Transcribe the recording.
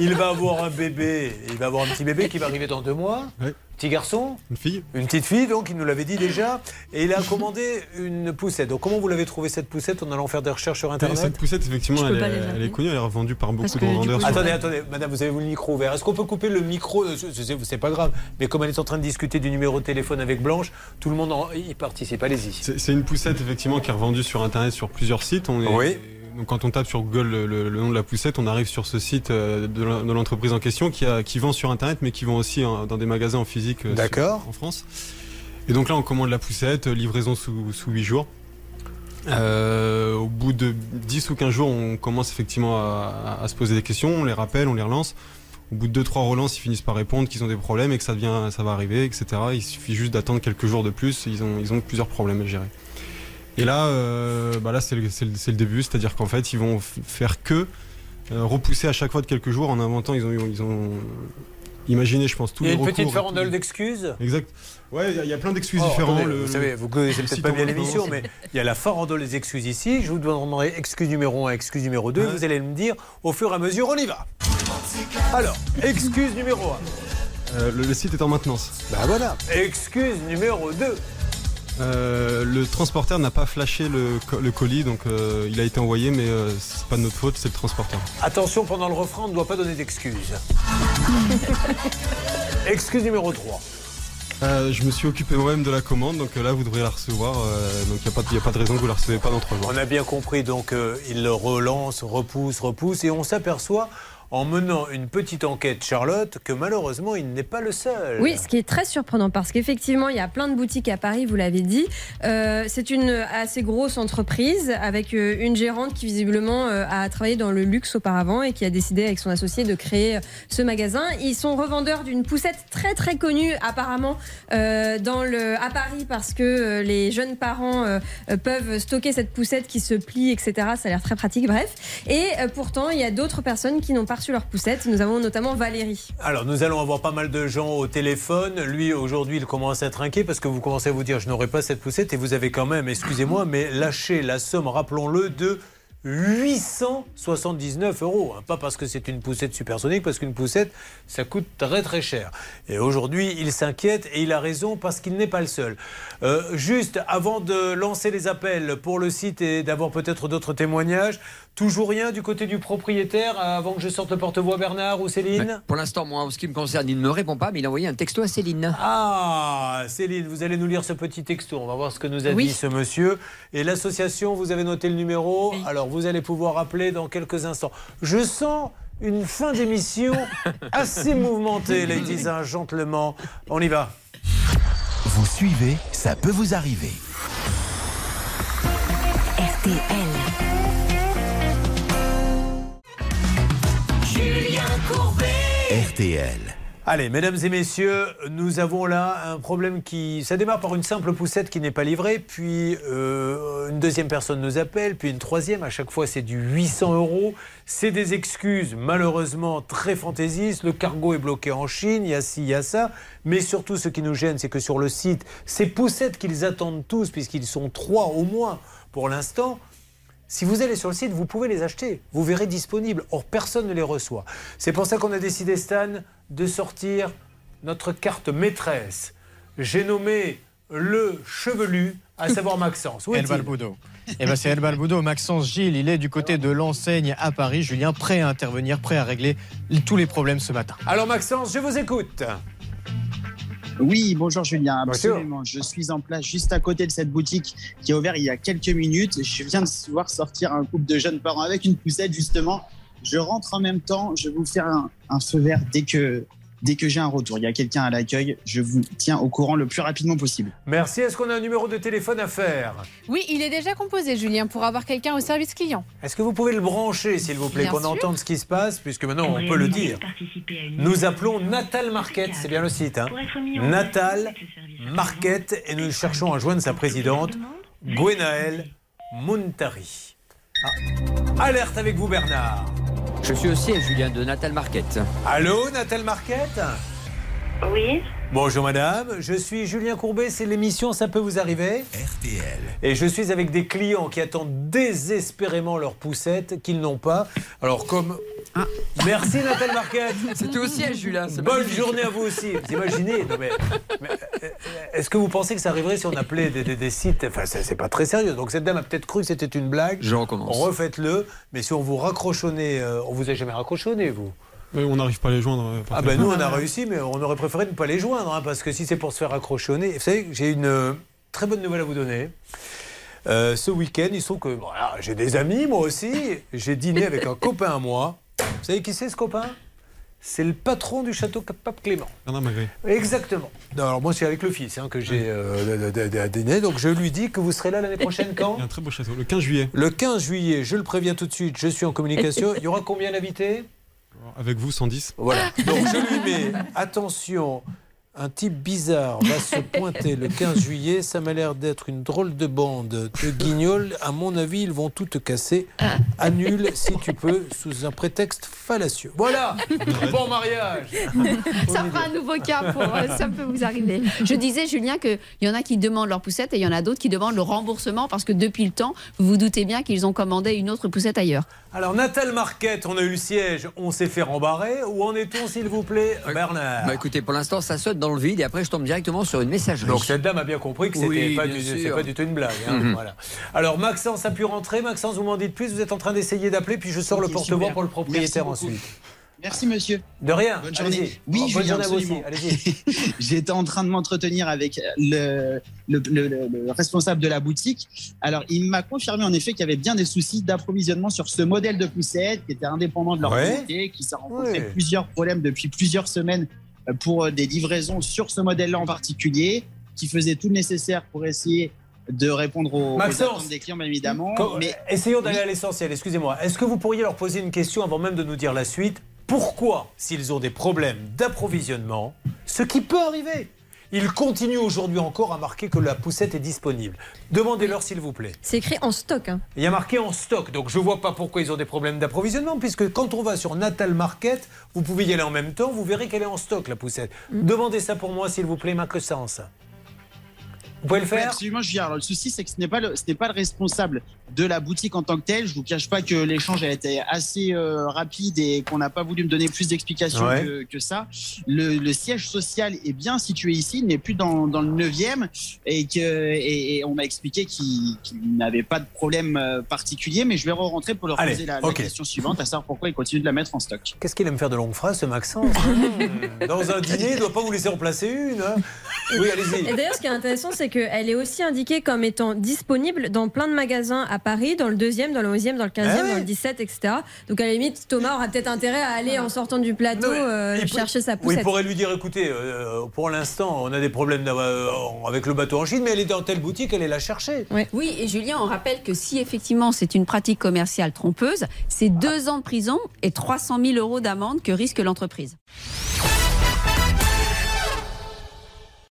il va avoir un bébé, il va avoir un petit bébé qui va arriver dans deux mois. Petit garçon Une fille Une petite fille, donc, il nous l'avait dit déjà. Et il a commandé une poussette. Donc, comment vous l'avez trouvé cette poussette en allant faire des recherches sur Internet Cette poussette, effectivement, elle est, elle connue, elle est revendue par beaucoup Parce de revendeurs. coup, Attendez, attendez, madame, vous avez le micro ouvert. Est-ce qu'on peut couper le micro C'est- pas grave. Mais comme elle est en train de discuter du numéro de téléphone avec Blanche, tout le monde en, y participe. Allez-y. C'est c'est une poussette, effectivement, qui est revendue sur Internet sur plusieurs sites. On est- Oui. Donc, quand on tape sur Google le, le- le nom de la poussette, on arrive sur ce site euh, de l'entreprise en question qui, a, qui vend sur Internet, mais qui vend aussi dans des magasins en physique euh, D'accord. sur- en France. Et donc là, on commande la poussette, euh, livraison sous, sous 8 jours. Euh, au bout de 10 ou 15 jours, on commence effectivement à, à- à se poser des questions, on les rappelle, on les relance. Au bout de 2-3 relances, ils finissent par répondre qu'ils ont des problèmes et que ça, devient, ça va arriver, etc. Il suffit juste d'attendre quelques jours de plus, ils ont, ils ont plusieurs problèmes à gérer. Et là, euh, bah là c'est le, début, c'est-à-dire qu'en fait, ils vont faire que euh, repousser à chaque fois de quelques jours en inventant, ils ont, ils ont imaginé, je pense, tous Il y a les une petite recours et farandole d'excuses Exact. Ouais, il y a- il y, a plein d'excuses Oh, différentes. attendez, Le- vous savez, vous connaissez peut-être pas bien en l'émission, mais il y a la farandole des excuses ici. Je vous demanderai excuse numéro 1, excuse numéro 2. Ouais. Vous allez me dire au fur et à mesure, on y va. Alors, excuse numéro 1. Euh, le, le site est en maintenance. Ben voilà. Excuse numéro 2. Euh, le transporteur n'a pas flashé le, co- le colis, donc euh, il a été envoyé, mais euh, c'est pas de notre faute, c'est le transporteur. Attention, pendant le refrain, on ne doit pas donner d'excuses. excuse numéro 3. Euh, je me suis occupé moi-même de la commande, donc là vous devrez la recevoir. euh, donc il n'y a, pas de- y a pas de raison que vous la recevez pas dans trois jours. On a bien compris, donc euh, il le relance, repousse, repousse, et on s'aperçoit en menant une petite enquête, Charlotte, que malheureusement, il n'est pas le seul. Oui, ce qui est très surprenant parce qu'effectivement, il y a plein de boutiques à Paris, vous l'avez dit. Euh, c'est une assez grosse entreprise avec euh, une gérante qui visiblement euh, a travaillé dans le luxe auparavant et qui a décidé avec son associé de créer ce magasin. Ils sont revendeurs d'une poussette très très connue apparemment à Paris parce que les jeunes parents peuvent stocker cette poussette qui se plie, etc. Ça a l'air très pratique, bref. Et pourtant, il y a d'autres personnes qui n'ont pas reçu leur poussette. Nous avons notamment Valérie. Alors, nous allons avoir pas mal de gens au téléphone. Lui, aujourd'hui, il commence à être inquiet parce que vous commencez à vous dire je n'aurai pas cette poussette et vous avez quand même, excusez-moi, mais lâché la somme, rappelons-le, de 879 euros. Hein, Pas parce que c'est une poussette supersonique, parce qu'une poussette, ça coûte très très cher. Et aujourd'hui, il s'inquiète et il a raison parce qu'il n'est pas le seul. Euh, juste avant de lancer les appels pour le site et d'avoir peut-être d'autres témoignages, toujours rien du côté du propriétaire avant que je sorte le porte-voix Bernard ou Céline Pour l'instant, moi, en ce qui me concerne, il ne me répond pas, mais il a envoyé un texto à Céline. Ah, Céline, vous allez nous lire ce petit texto. On va voir ce que nous a Oui. dit ce monsieur. Et l'association, vous avez noté le numéro. Alors, vous allez pouvoir appeler dans quelques instants. Je sens une fin d'émission assez mouvementée, ladies and gentlemen. On y va. Vous suivez, ça peut vous arriver. RTL. RTL. Allez, mesdames et messieurs, nous avons là un problème qui. Ça démarre par une simple poussette qui n'est pas livrée, puis euh, une deuxième personne nous appelle, puis une troisième. À chaque fois, c'est du 800 euros. C'est des excuses, malheureusement, très fantaisistes. Le cargo est bloqué en Chine, il y a ci, il y a ça. Mais surtout, ce qui nous gêne, c'est que sur le site, ces poussettes qu'ils attendent tous, puisqu'ils sont trois au moins pour l'instant, si vous allez sur le site, vous pouvez les acheter. Vous verrez disponibles. Or, personne ne les reçoit. C'est pour ça qu'on a décidé, Stan, de sortir notre carte maîtresse. J'ai nommé le chevelu, à savoir Maxence. Où El Balbudo. Eh ben c'est El Balbudo. Maxence Gilles, il est du côté de l'enseigne à Paris. Julien, prêt à intervenir, prêt à régler tous les problèmes ce matin. Alors, Maxence, je vous écoute. Oui, bonjour Julien, Bonjour. absolument. Je suis en place juste à côté de cette boutique qui a ouvert il y a quelques minutes. Je viens de voir sortir un couple de jeunes parents avec une poussette justement. Je rentre en même temps, je vais vous faire un, un feu vert dès que, dès que j'ai un retour. Il y a quelqu'un à l'accueil, je vous tiens au courant le plus rapidement possible. Merci. Est-ce qu'on a un numéro de téléphone à faire? Oui, il est déjà composé, Julien, pour avoir quelqu'un au service client. Est-ce que vous pouvez le brancher, s'il vous plaît, qu'on entende ce qui se passe, puisque maintenant on peut le dire. Nous appelons Natal Market, c'est bien le site. Hein Natal Market, et nous cherchons à joindre sa présidente, Gwenaëlle Muntari. Ah. Alerte avec vous, Bernard. Je suis au siège, Julien, de Natal Market. Allô, Natal Market Oui, Bonjour madame, je suis Julien Courbet, c'est l'émission Ça peut vous arriver? RTL. Et je suis avec des clients qui attendent désespérément leur poussette, qu'ils n'ont pas. Alors comme Merci Nathalie Marquette. C'était au siège, Julien. Bonne magnifique. journée à vous aussi. Vous imaginez non, mais, mais, euh, Est-ce que vous pensez que ça arriverait si on appelait des, des- des sites Enfin, c'est c'est pas très sérieux. Donc cette dame a peut-être cru que c'était une blague. Je recommence. Refaites-le. Mais si on vous raccrochonnait, euh, on vous a jamais raccrochonné, vous Mais on n'arrive pas à les joindre. euh, Ah ben nous on a réussi, mais on aurait préféré ne pas les joindre, hein, parce que si c'est pour se faire raccrochonner, vous savez, j'ai une très bonne nouvelle à vous donner. Euh, ce week-end, il se trouve que voilà, j'ai des amis, moi aussi. J'ai dîné avec un copain à moi. Vous savez qui c'est ce copain? C'est le patron du château Pape Clément. Bernard Magret. Exactement. Non, alors moi c'est avec le fils hein, que j'ai euh, dîné, donc je lui dis que vous serez là l'année prochaine quand? Il y a un très beau château, le 15 juillet. Le 15 juillet, je le préviens tout de suite, je suis en communication. Il y aura combien d'invités? Avec vous, 110. Voilà. Donc je lui mets attention. Un type bizarre va se pointer le 15 juillet. Ça m'a l'air d'être une drôle de bande de guignols. À mon avis, ils vont tout te casser. Annule si tu peux, sous un prétexte fallacieux. Voilà. Bon mariage. Ça fera un nouveau cas pour euh, ça peut vous arriver. Je disais, Julien, qu'il y en a qui demandent leur poussette et il y en a d'autres qui demandent le remboursement parce que depuis le temps, vous vous doutez bien qu'ils ont commandé une autre poussette ailleurs. Alors Nathalie Marquette, on a eu le siège, on s'est fait rembarrer. Où en est-on, s'il vous plaît, Bernard? Bah écoutez, pour l'instant, ça saute dans le vide et après, je tombe directement sur une messagerie. Donc cette dame a bien compris que c'était Oui, pas, pas du tout une blague. hein, Mhm. voilà. Alors Maxence a pu rentrer. Maxence, vous m'en dites plus. Vous êtes en train d'essayer d'appeler, puis je sors Ok, le porte-voix pour le propriétaire ensuite. Merci monsieur. De rien. Bonne journée. Oui, Bonne Julien, journée. J'étais en train de m'entretenir avec le, le, le- le- le responsable de la boutique. Alors, il m'a confirmé en effet qu'il y avait bien des soucis d'approvisionnement sur ce modèle de poussette qui était indépendant de leur Ouais. qualité, qui s'est rencontré Ouais. plusieurs problèmes depuis plusieurs semaines pour euh, des livraisons sur ce modèle-là en particulier, qui faisait tout le nécessaire pour essayer de répondre aux, aux Maxence. attentes des clients, bien évidemment. Quand- mais Essayons d'aller à l'essentiel. Excusez-moi. Est-ce que vous pourriez leur poser une question avant même de nous dire la suite? Pourquoi, s'ils ont des problèmes d'approvisionnement, ce qui peut arriver, ils continuent aujourd'hui encore à marquer que la poussette est disponible Demandez-leur s'il vous plaît. C'est écrit en stock. hein. Il y a marqué en stock, donc je vois pas pourquoi ils ont des problèmes d'approvisionnement, puisque quand on va sur Natal Market, vous pouvez y aller en même temps, vous verrez qu'elle est en stock, la poussette. Demandez ça pour moi, s'il vous plaît, Maxence. Vous pouvez le Oui, faire absolument, je viens. Alors, le souci, c'est que ce n'est pas le, ce n'est pas le responsable de la boutique en tant que tel. Je vous cache pas que l'échange a été assez euh, rapide et qu'on n'a pas voulu me donner plus d'explications Ouais. que, que ça. Le, le siège social est bien situé ici, il n'est plus dans, dans le 9e et que et, et on m'a expliqué qu'il n'avait pas de problème euh, particulier, mais je vais re-rentrer pour leur Allez, poser la, question suivante, à savoir pourquoi ils continuent de la mettre en stock. Qu'est-ce qu'il aime faire de longues phrases, ce Maxence? Dans un dîner, il ne doit pas vous laisser en placer une. hein? Oui, Et allez-y. d'ailleurs, ce qui est intéressant, c'est qu'elle est aussi indiquée comme étant disponible dans plein de magasins à Paris, dans le deuxième, dans le 11e, dans le 15e, Ah ouais. dans le 17, etc. Donc à la limite, Thomas aura peut-être intérêt à aller en sortant du plateau Non, mais euh, il chercher sa Oui, il poussette. pourrait lui dire écoutez, euh, pour l'instant, on a des problèmes euh, avec le bateau en Chine, mais elle est dans telle boutique, elle est la chercher. Oui, et Julien, on rappelle que si effectivement c'est une pratique commerciale trompeuse, c'est deux ans de prison et 300 000 euros d'amende que risque l'entreprise.